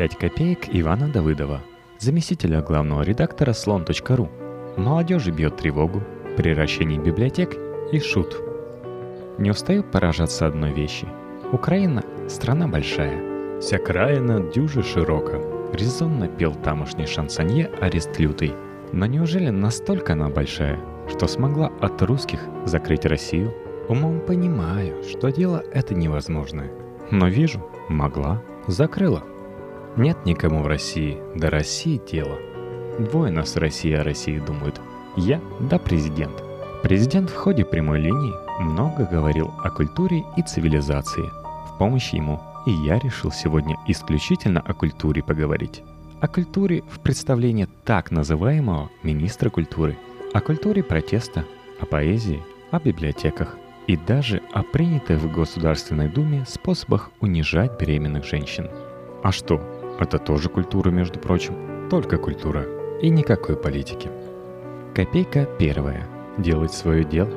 5 копеек Ивана Давыдова, заместителя главного редактора слон.ру. Молодежи бьет тревогу, превращение библиотек и шут. Не устаю поражаться одной вещи. Украина – страна большая. Вся краина дюжи широко. Резонно пел тамошний шансонье Арест Лютый. Но неужели настолько она большая, что смогла от русских закрыть Россию? Умом понимаю, что дело это невозможное. Но вижу, могла, закрыла. Нет никому в России, до России дело. Двое нас Россия о России думают. Я да президент. Президент в ходе прямой линии много говорил о культуре и цивилизации. В помощь ему и я решил сегодня исключительно о культуре поговорить. О культуре в представлении так называемого министра культуры. О культуре протеста, о поэзии, о библиотеках и даже о принятых в Государственной Думе способах унижать беременных женщин. А что, это тоже культура, между прочим. Только культура. И никакой политики. Копейка первая. Делать свое дело.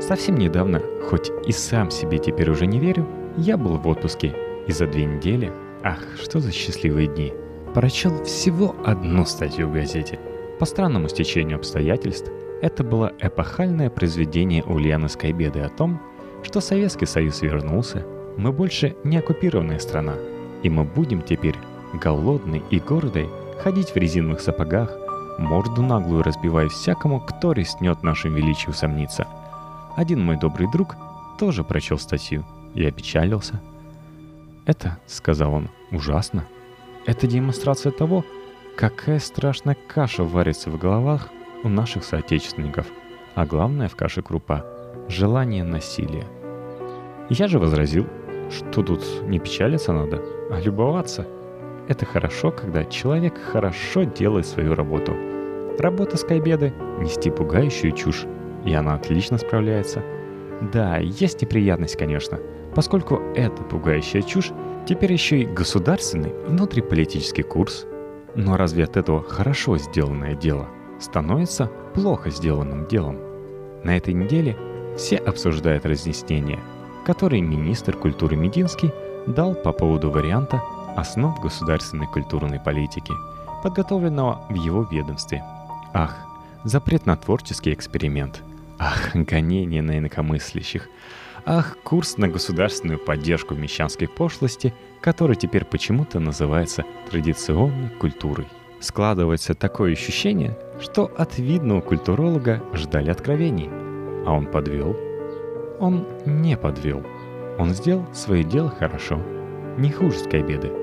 Совсем недавно, хоть и сам себе теперь уже не верю, я был в отпуске. И за две недели, ах, что за счастливые дни, прочел всего одну статью в газете. По странному стечению обстоятельств, это было эпохальное произведение Ульяны Скайбеды о том, что Советский Союз вернулся, мы больше не оккупированная страна, и мы будем теперь голодный и гордый, ходить в резиновых сапогах, морду наглую разбивая всякому, кто рискнет нашим величию сомниться. Один мой добрый друг тоже прочел статью и опечалился. «Это, — сказал он, — ужасно. Это демонстрация того, какая страшная каша варится в головах у наших соотечественников, а главное в каше крупа — желание насилия. Я же возразил, что тут не печалиться надо, а любоваться — это хорошо, когда человек хорошо делает свою работу. Работа Скайбеды — нести пугающую чушь, и она отлично справляется. Да, есть неприятность, конечно, поскольку эта пугающая чушь теперь еще и государственный внутриполитический курс. Но разве от этого хорошо сделанное дело становится плохо сделанным делом? На этой неделе все обсуждают разъяснение, которое министр культуры Мединский дал по поводу варианта основ государственной культурной политики, подготовленного в его ведомстве. Ах, запрет на творческий эксперимент. Ах, гонение на инакомыслящих. Ах, курс на государственную поддержку мещанской пошлости, который теперь почему-то называется традиционной культурой. Складывается такое ощущение, что от видного культуролога ждали откровений. А он подвел. Он не подвел. Он сделал свое дело хорошо. Не хуже Скайбеды.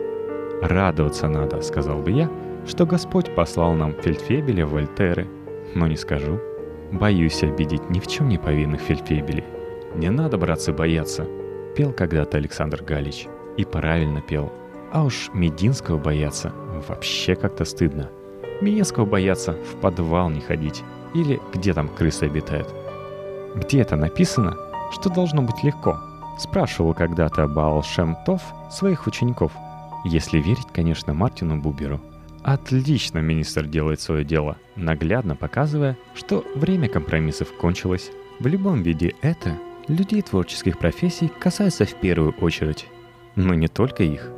«Радоваться надо», — сказал бы я, что Господь послал нам фельдфебеля Вольтеры, но не скажу. Боюсь обидеть ни в чем не повинных фельдфебелей. «Не надо, братцы, бояться», — пел когда-то Александр Галич. И правильно пел. А уж Мединского бояться вообще как-то стыдно. Мединского бояться в подвал не ходить. Или где там крысы обитают. Где это написано, что должно быть легко? Спрашивал когда-то Баал Шем своих учеников — если верить, конечно, Мартину Буберу. Отлично министр делает свое дело, наглядно показывая, что время компромиссов кончилось. В любом виде это людей творческих профессий касается в первую очередь. Но не только их.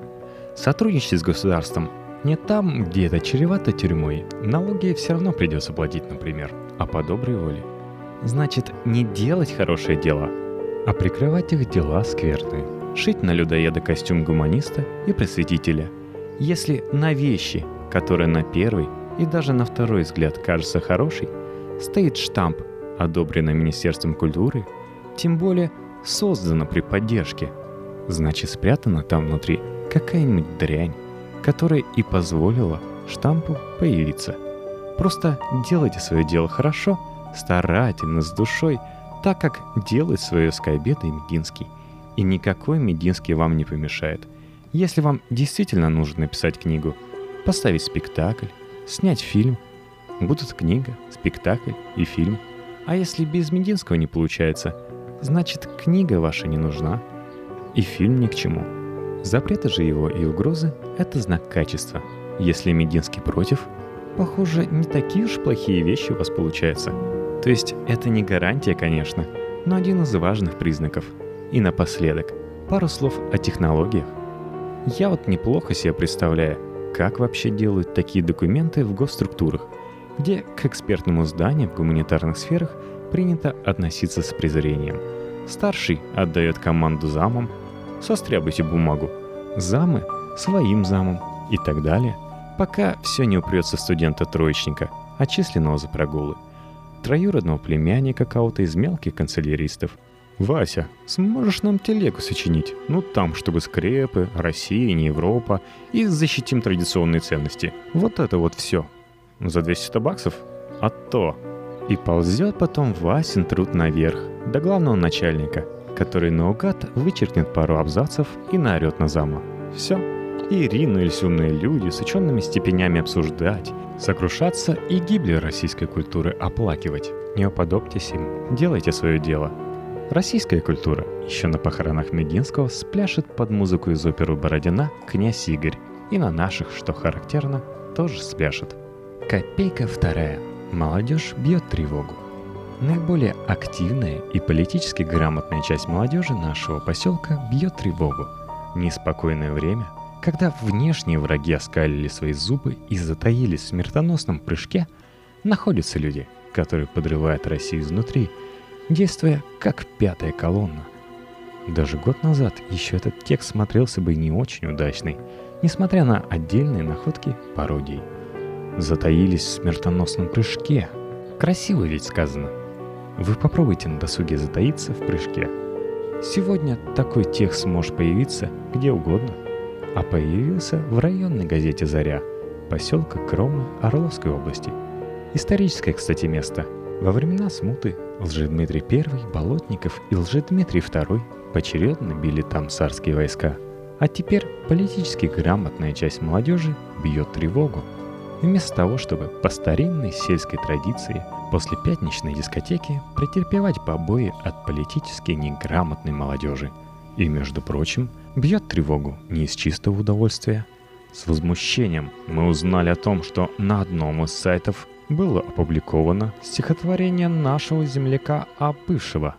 Сотрудничать с государством не там, где это чревато тюрьмой. Налоги все равно придется платить, например, а по доброй воле. Значит, не делать хорошее дело, а прикрывать их дела скверные шить на людоеда костюм гуманиста и просветителя. Если на вещи, которые на первый и даже на второй взгляд кажется хорошей, стоит штамп, одобренный Министерством культуры, тем более создано при поддержке, значит спрятана там внутри какая-нибудь дрянь, которая и позволила штампу появиться. Просто делайте свое дело хорошо, старательно, с душой, так как делает свое Скайбет и Мединский – и никакой Мединский вам не помешает. Если вам действительно нужно написать книгу, поставить спектакль, снять фильм, будут книга, спектакль и фильм. А если без Мединского не получается, значит книга ваша не нужна. И фильм ни к чему. Запреты же его и угрозы – это знак качества. Если Мединский против, похоже, не такие уж плохие вещи у вас получаются. То есть это не гарантия, конечно, но один из важных признаков – и напоследок, пару слов о технологиях. Я вот неплохо себе представляю, как вообще делают такие документы в госструктурах, где к экспертному зданию в гуманитарных сферах принято относиться с презрением. Старший отдает команду замам «состряпайте бумагу», замы – своим замам и так далее, пока все не упрется студента-троечника, отчисленного за прогулы, троюродного племянника кого-то из мелких канцеляристов. «Вася, сможешь нам телегу сочинить? Ну там, чтобы скрепы, Россия, не Европа, и защитим традиционные ценности. Вот это вот все. За 200 баксов? А то!» И ползет потом Васин труд наверх, до главного начальника, который наугад вычеркнет пару абзацев и наорет на зама. Все. И ринулись умные люди с учеными степенями обсуждать, сокрушаться и гибли российской культуры оплакивать. Не уподобьтесь им, делайте свое дело. Российская культура еще на похоронах Мединского спляшет под музыку из оперы Бородина «Князь Игорь» и на наших, что характерно, тоже спляшет. Копейка вторая – Молодежь бьет тревогу. Наиболее активная и политически грамотная часть молодежи нашего поселка бьет тревогу. Неспокойное время, когда внешние враги оскалили свои зубы и затаились в смертоносном прыжке, находятся люди, которые подрывают Россию изнутри, действуя как пятая колонна. Даже год назад еще этот текст смотрелся бы не очень удачный, несмотря на отдельные находки пародий – затаились в смертоносном прыжке. Красиво ведь сказано. Вы попробуйте на досуге затаиться в прыжке. Сегодня такой текст может появиться где угодно. А появился в районной газете «Заря» поселка Кромы Орловской области. Историческое, кстати, место. Во времена смуты Лжедмитрий I, Болотников и Лжедмитрий II поочередно били там царские войска. А теперь политически грамотная часть молодежи бьет тревогу – Вместо того, чтобы по старинной сельской традиции после пятничной дискотеки претерпевать побои от политически неграмотной молодежи. И, между прочим, бьет тревогу не из чистого удовольствия. С возмущением мы узнали о том, что на одном из сайтов было опубликовано стихотворение нашего земляка А. Бывшего,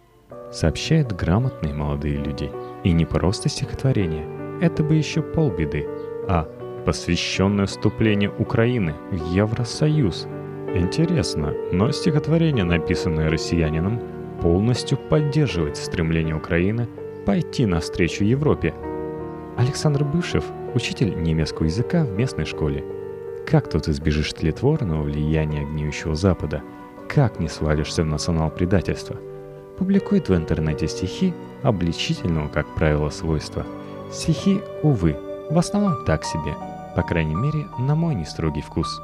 сообщают грамотные молодые люди. И не просто стихотворение, это бы еще полбеды, а посвященное вступлению Украины в Евросоюз. Интересно, но стихотворение, написанное россиянином, полностью поддерживает стремление Украины пойти навстречу Европе. Александр Бывшев – учитель немецкого языка в местной школе. Как тут избежишь тлетворного влияния гниющего Запада? Как не свалишься в национал-предательство? Публикует в интернете стихи обличительного, как правило, свойства. Стихи, увы, в основном так себе – по крайней мере, на мой нестрогий вкус.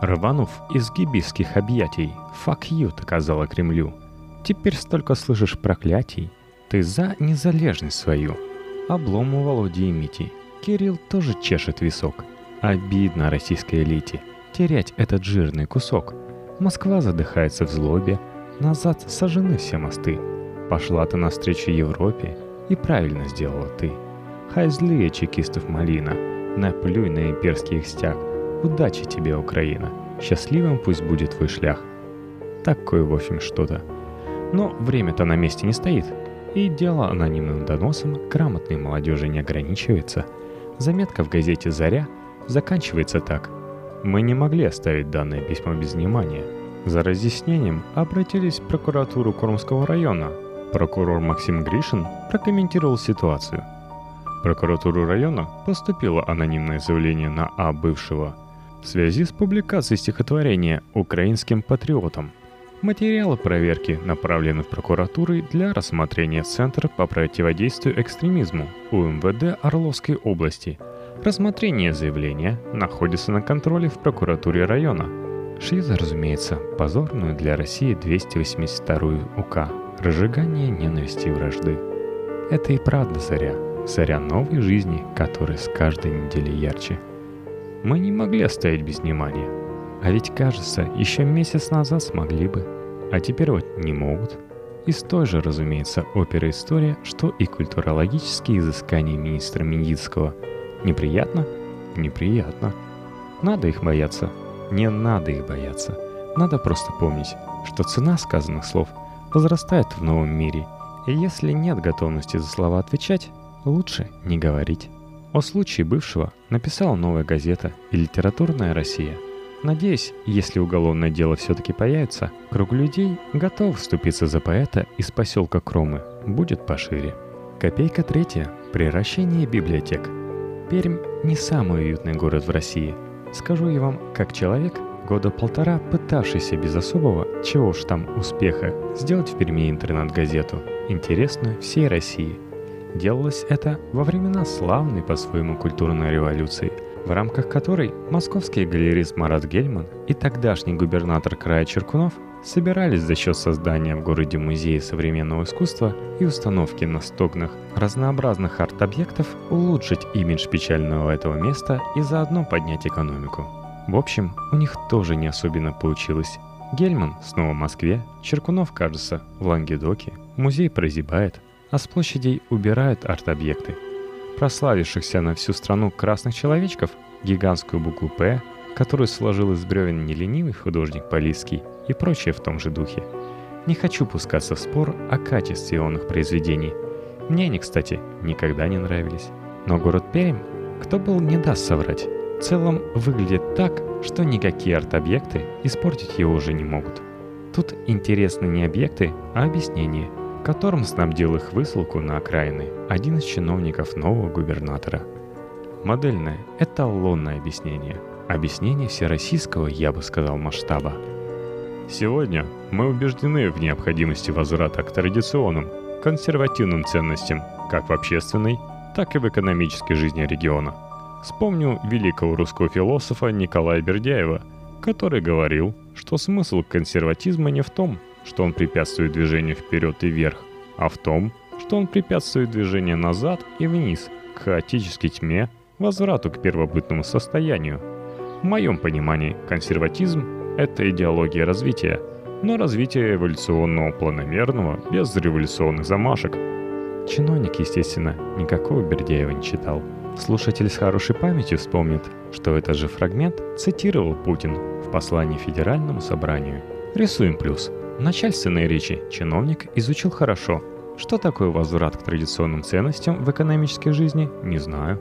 Рванув из гибийских объятий, «Fuck you» доказала Кремлю. Теперь столько слышишь проклятий. Ты за незалежность свою. Облом у Володи и Мити. Кирилл тоже чешет висок. Обидно российской элите терять этот жирный кусок. Москва задыхается в злобе. Назад сожжены все мосты. Пошла ты навстречу Европе, и правильно сделала ты. Хай злые чекистов малина — Наплюй на имперский их стяг. Удачи тебе, Украина. Счастливым пусть будет твой шлях. Такое, в общем, что-то. Но время-то на месте не стоит. И дело анонимным доносом грамотной молодежи не ограничивается. Заметка в газете «Заря» заканчивается так. Мы не могли оставить данное письмо без внимания. За разъяснением обратились в прокуратуру Кормского района. Прокурор Максим Гришин прокомментировал ситуацию – прокуратуру района поступило анонимное заявление на А бывшего в связи с публикацией стихотворения «Украинским патриотам». Материалы проверки направлены в прокуратуры для рассмотрения Центра по противодействию экстремизму УМВД Орловской области. Рассмотрение заявления находится на контроле в прокуратуре района. Шьют, разумеется, позорную для России 282 УК «Разжигание ненависти и вражды». Это и правда заря – царя новой жизни, которая с каждой неделей ярче. Мы не могли оставить без внимания. А ведь, кажется, еще месяц назад смогли бы, а теперь вот не могут. Из той же, разумеется, опера история, что и культурологические изыскания министра Миницкого. Неприятно? Неприятно. Надо их бояться. Не надо их бояться. Надо просто помнить, что цена сказанных слов возрастает в новом мире. И если нет готовности за слова отвечать, лучше не говорить. о случае бывшего написала новая газета и литературная Россия. Надеюсь, если уголовное дело все-таки появится, круг людей, готов вступиться за поэта из поселка Кромы, будет пошире. Копейка третья. Приращение библиотек. Пермь не самый уютный город в России. Скажу я вам, как человек, года полтора пытавшийся без особого, чего уж там, успеха, сделать в Перми интернет-газету, интересную всей России – Делалось это во времена славной по-своему культурной революции, в рамках которой московский галерист Марат Гельман и тогдашний губернатор края Черкунов собирались за счет создания в городе музея современного искусства и установки на стогнах разнообразных арт-объектов улучшить имидж печального этого места и заодно поднять экономику. В общем, у них тоже не особенно получилось. Гельман снова в Москве, Черкунов, кажется, в Лангедоке, музей прозябает, а с площадей убирают арт-объекты. Прославившихся на всю страну красных человечков, гигантскую букву «П», которую сложил из бревен неленивый художник Полиский и прочее в том же духе. Не хочу пускаться в спор о качестве ионных произведений. Мне они, кстати, никогда не нравились. Но город Пермь, кто был, не даст соврать. В целом выглядит так, что никакие арт-объекты испортить его уже не могут. Тут интересны не объекты, а объяснения – которым снабдил их высылку на окраины один из чиновников нового губернатора. Модельное, эталонное объяснение. Объяснение всероссийского, я бы сказал, масштаба. Сегодня мы убеждены в необходимости возврата к традиционным, консервативным ценностям как в общественной, так и в экономической жизни региона. Вспомню великого русского философа Николая Бердяева, который говорил, что смысл консерватизма не в том, что он препятствует движению вперед и вверх, а в том, что он препятствует движению назад и вниз, к хаотической тьме, возврату к первобытному состоянию. В моем понимании консерватизм – это идеология развития, но развитие эволюционного планомерного, без революционных замашек. Чиновник, естественно, никакого Бердяева не читал. Слушатель с хорошей памятью вспомнит, что этот же фрагмент цитировал Путин в послании Федеральному собранию. Рисуем плюс – начальственной речи чиновник изучил хорошо. Что такое возврат к традиционным ценностям в экономической жизни, не знаю.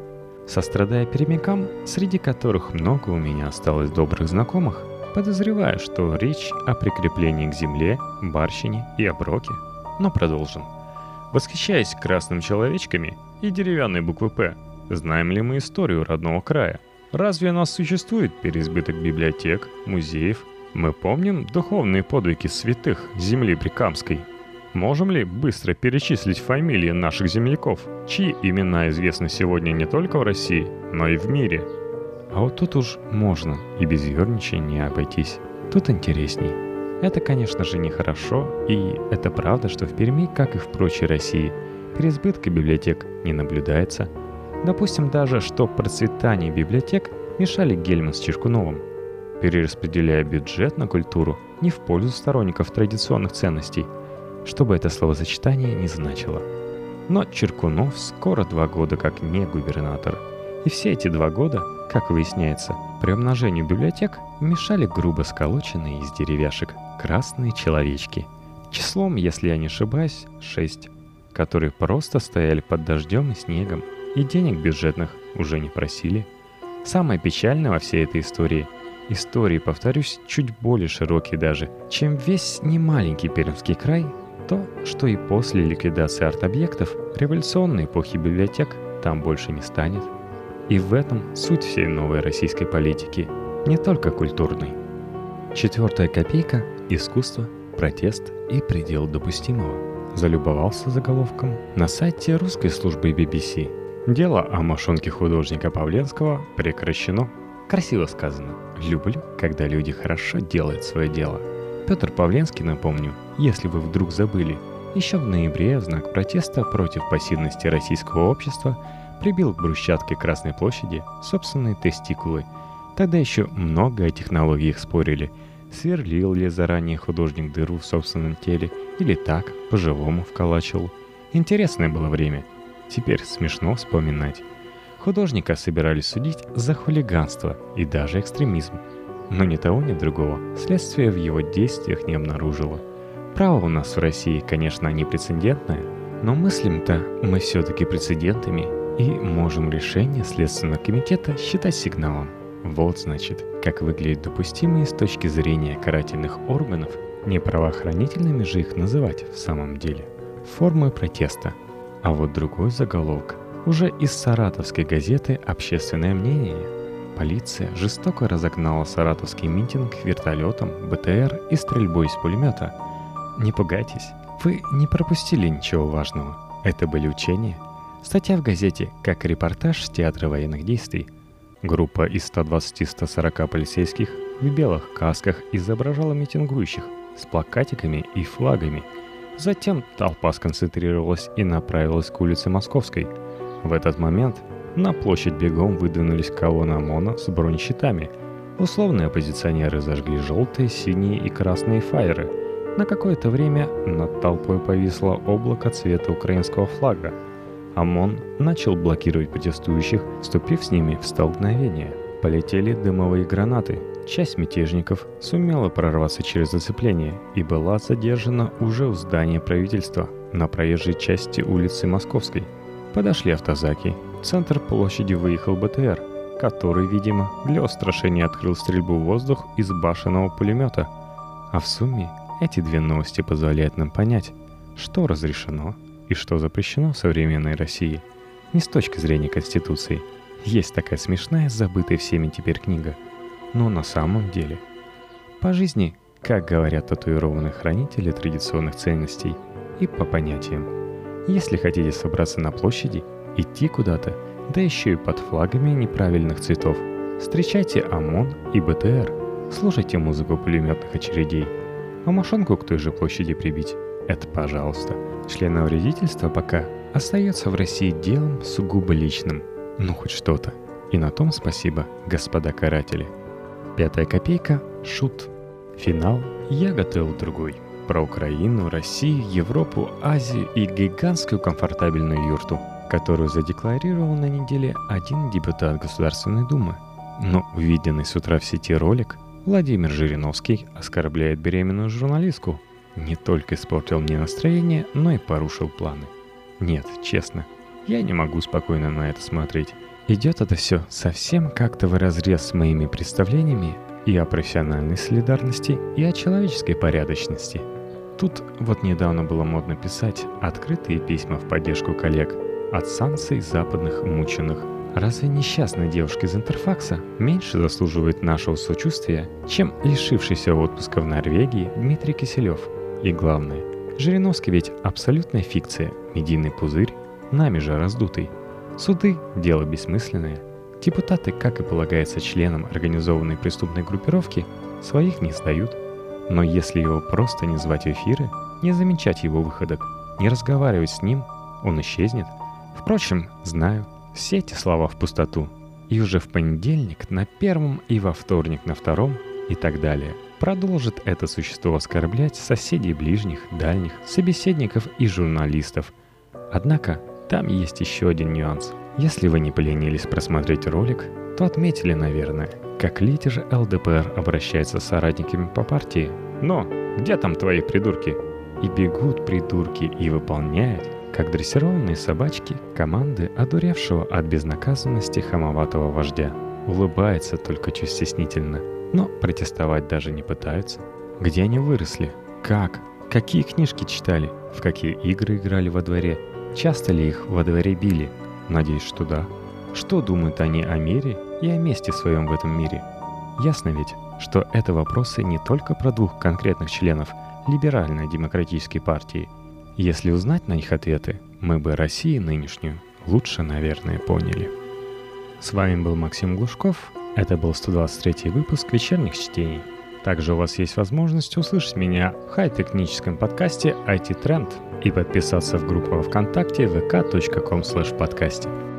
Сострадая перемякам, среди которых много у меня осталось добрых знакомых, подозреваю, что речь о прикреплении к земле, барщине и оброке. Но продолжим. Восхищаясь красным человечками и деревянной буквы «П», знаем ли мы историю родного края? Разве у нас существует переизбыток библиотек, музеев, мы помним духовные подвиги святых земли Прикамской. Можем ли быстро перечислить фамилии наших земляков, чьи имена известны сегодня не только в России, но и в мире? А вот тут уж можно и без ерничания обойтись. Тут интересней. Это, конечно же, нехорошо, и это правда, что в Перми, как и в прочей России, переизбытка библиотек не наблюдается. Допустим даже, что процветание библиотек мешали Гельман с Чешкуновым – перераспределяя бюджет на культуру не в пользу сторонников традиционных ценностей, что бы это словосочетание не значило. Но Черкунов скоро два года как не губернатор. И все эти два года, как выясняется, при умножении библиотек мешали грубо сколоченные из деревяшек красные человечки. Числом, если я не ошибаюсь, шесть, которые просто стояли под дождем и снегом, и денег бюджетных уже не просили. Самое печальное во всей этой истории – истории, повторюсь, чуть более широкий даже, чем весь немаленький Пермский край, то, что и после ликвидации арт-объектов революционной эпохи библиотек там больше не станет. И в этом суть всей новой российской политики, не только культурной. Четвертая копейка – искусство, протест и предел допустимого. Залюбовался заголовком на сайте русской службы BBC. Дело о мошонке художника Павленского прекращено. Красиво сказано. Люблю, когда люди хорошо делают свое дело. Петр Павленский, напомню, если вы вдруг забыли, еще в ноябре в знак протеста против пассивности российского общества прибил к брусчатке Красной площади собственные тестикулы. Тогда еще много о технологиях спорили. Сверлил ли заранее художник дыру в собственном теле или так, по-живому вколачивал. Интересное было время. Теперь смешно вспоминать. Художника собирались судить за хулиганство и даже экстремизм. Но ни того, ни другого следствие в его действиях не обнаружило. Право у нас в России, конечно, не прецедентное, но мыслим-то мы все-таки прецедентами и можем решение Следственного комитета считать сигналом. Вот значит, как выглядят допустимые с точки зрения карательных органов, не правоохранительными же их называть в самом деле, формы протеста. А вот другой заголовок уже из саратовской газеты «Общественное мнение». Полиция жестоко разогнала саратовский митинг вертолетом, БТР и стрельбой из пулемета. Не пугайтесь, вы не пропустили ничего важного. Это были учения. Статья в газете как репортаж с театра военных действий – Группа из 120-140 полицейских в белых касках изображала митингующих с плакатиками и флагами. Затем толпа сконцентрировалась и направилась к улице Московской. В этот момент на площадь бегом выдвинулись колонны ОМОНа с бронещитами. Условные оппозиционеры зажгли желтые, синие и красные фаеры. На какое-то время над толпой повисло облако цвета украинского флага – ОМОН начал блокировать протестующих, вступив с ними в столкновение. Полетели дымовые гранаты. Часть мятежников сумела прорваться через зацепление и была задержана уже у здания правительства на проезжей части улицы Московской. Подошли автозаки. В центр площади выехал БТР, который, видимо, для устрашения открыл стрельбу в воздух из башенного пулемета. А в сумме эти две новости позволяют нам понять, что разрешено, и что запрещено в современной России, не с точки зрения Конституции. Есть такая смешная, забытая всеми теперь книга. Но на самом деле. По жизни, как говорят татуированные хранители традиционных ценностей, и по понятиям. Если хотите собраться на площади, идти куда-то, да еще и под флагами неправильных цветов, встречайте ОМОН и БТР, слушайте музыку пулеметных очередей, а машинку к той же площади прибить – это пожалуйста – Членовредительство пока остается в России делом сугубо личным. Ну, хоть что-то. И на том спасибо, господа каратели. Пятая копейка – шут. Финал я готовил другой. Про Украину, Россию, Европу, Азию и гигантскую комфортабельную юрту, которую задекларировал на неделе один депутат Государственной Думы. Но увиденный с утра в сети ролик Владимир Жириновский оскорбляет беременную журналистку – не только испортил мне настроение, но и порушил планы. Нет, честно, я не могу спокойно на это смотреть. Идет это все совсем как-то в разрез с моими представлениями и о профессиональной солидарности, и о человеческой порядочности. Тут вот недавно было модно писать открытые письма в поддержку коллег от санкций западных мученых. Разве несчастная девушка из Интерфакса меньше заслуживает нашего сочувствия, чем лишившийся отпуска в Норвегии Дмитрий Киселев – и главное, Жириновский ведь абсолютная фикция, медийный пузырь, нами же раздутый. Суды – дело бессмысленное. Депутаты, как и полагается членам организованной преступной группировки, своих не сдают. Но если его просто не звать в эфиры, не замечать его выходок, не разговаривать с ним, он исчезнет. Впрочем, знаю, все эти слова в пустоту. И уже в понедельник на первом и во вторник на втором и так далее – продолжит это существо оскорблять соседей ближних, дальних, собеседников и журналистов. Однако, там есть еще один нюанс. Если вы не поленились просмотреть ролик, то отметили, наверное, как лидер ЛДПР обращается с соратниками по партии. «Но, где там твои придурки?» И бегут придурки и выполняют, как дрессированные собачки, команды одуревшего от безнаказанности хамоватого вождя. Улыбается только чуть стеснительно – но протестовать даже не пытаются. Где они выросли? Как? Какие книжки читали? В какие игры играли во дворе? Часто ли их во дворе били? Надеюсь, что да. Что думают они о мире и о месте своем в этом мире? Ясно ведь, что это вопросы не только про двух конкретных членов либеральной демократической партии. Если узнать на них ответы, мы бы Россию нынешнюю лучше, наверное, поняли. С вами был Максим Глушков, это был 123 выпуск вечерних чтений. Также у вас есть возможность услышать меня в хай-техническом подкасте IT Trend и подписаться в группу ВКонтакте vk.com/подкасте.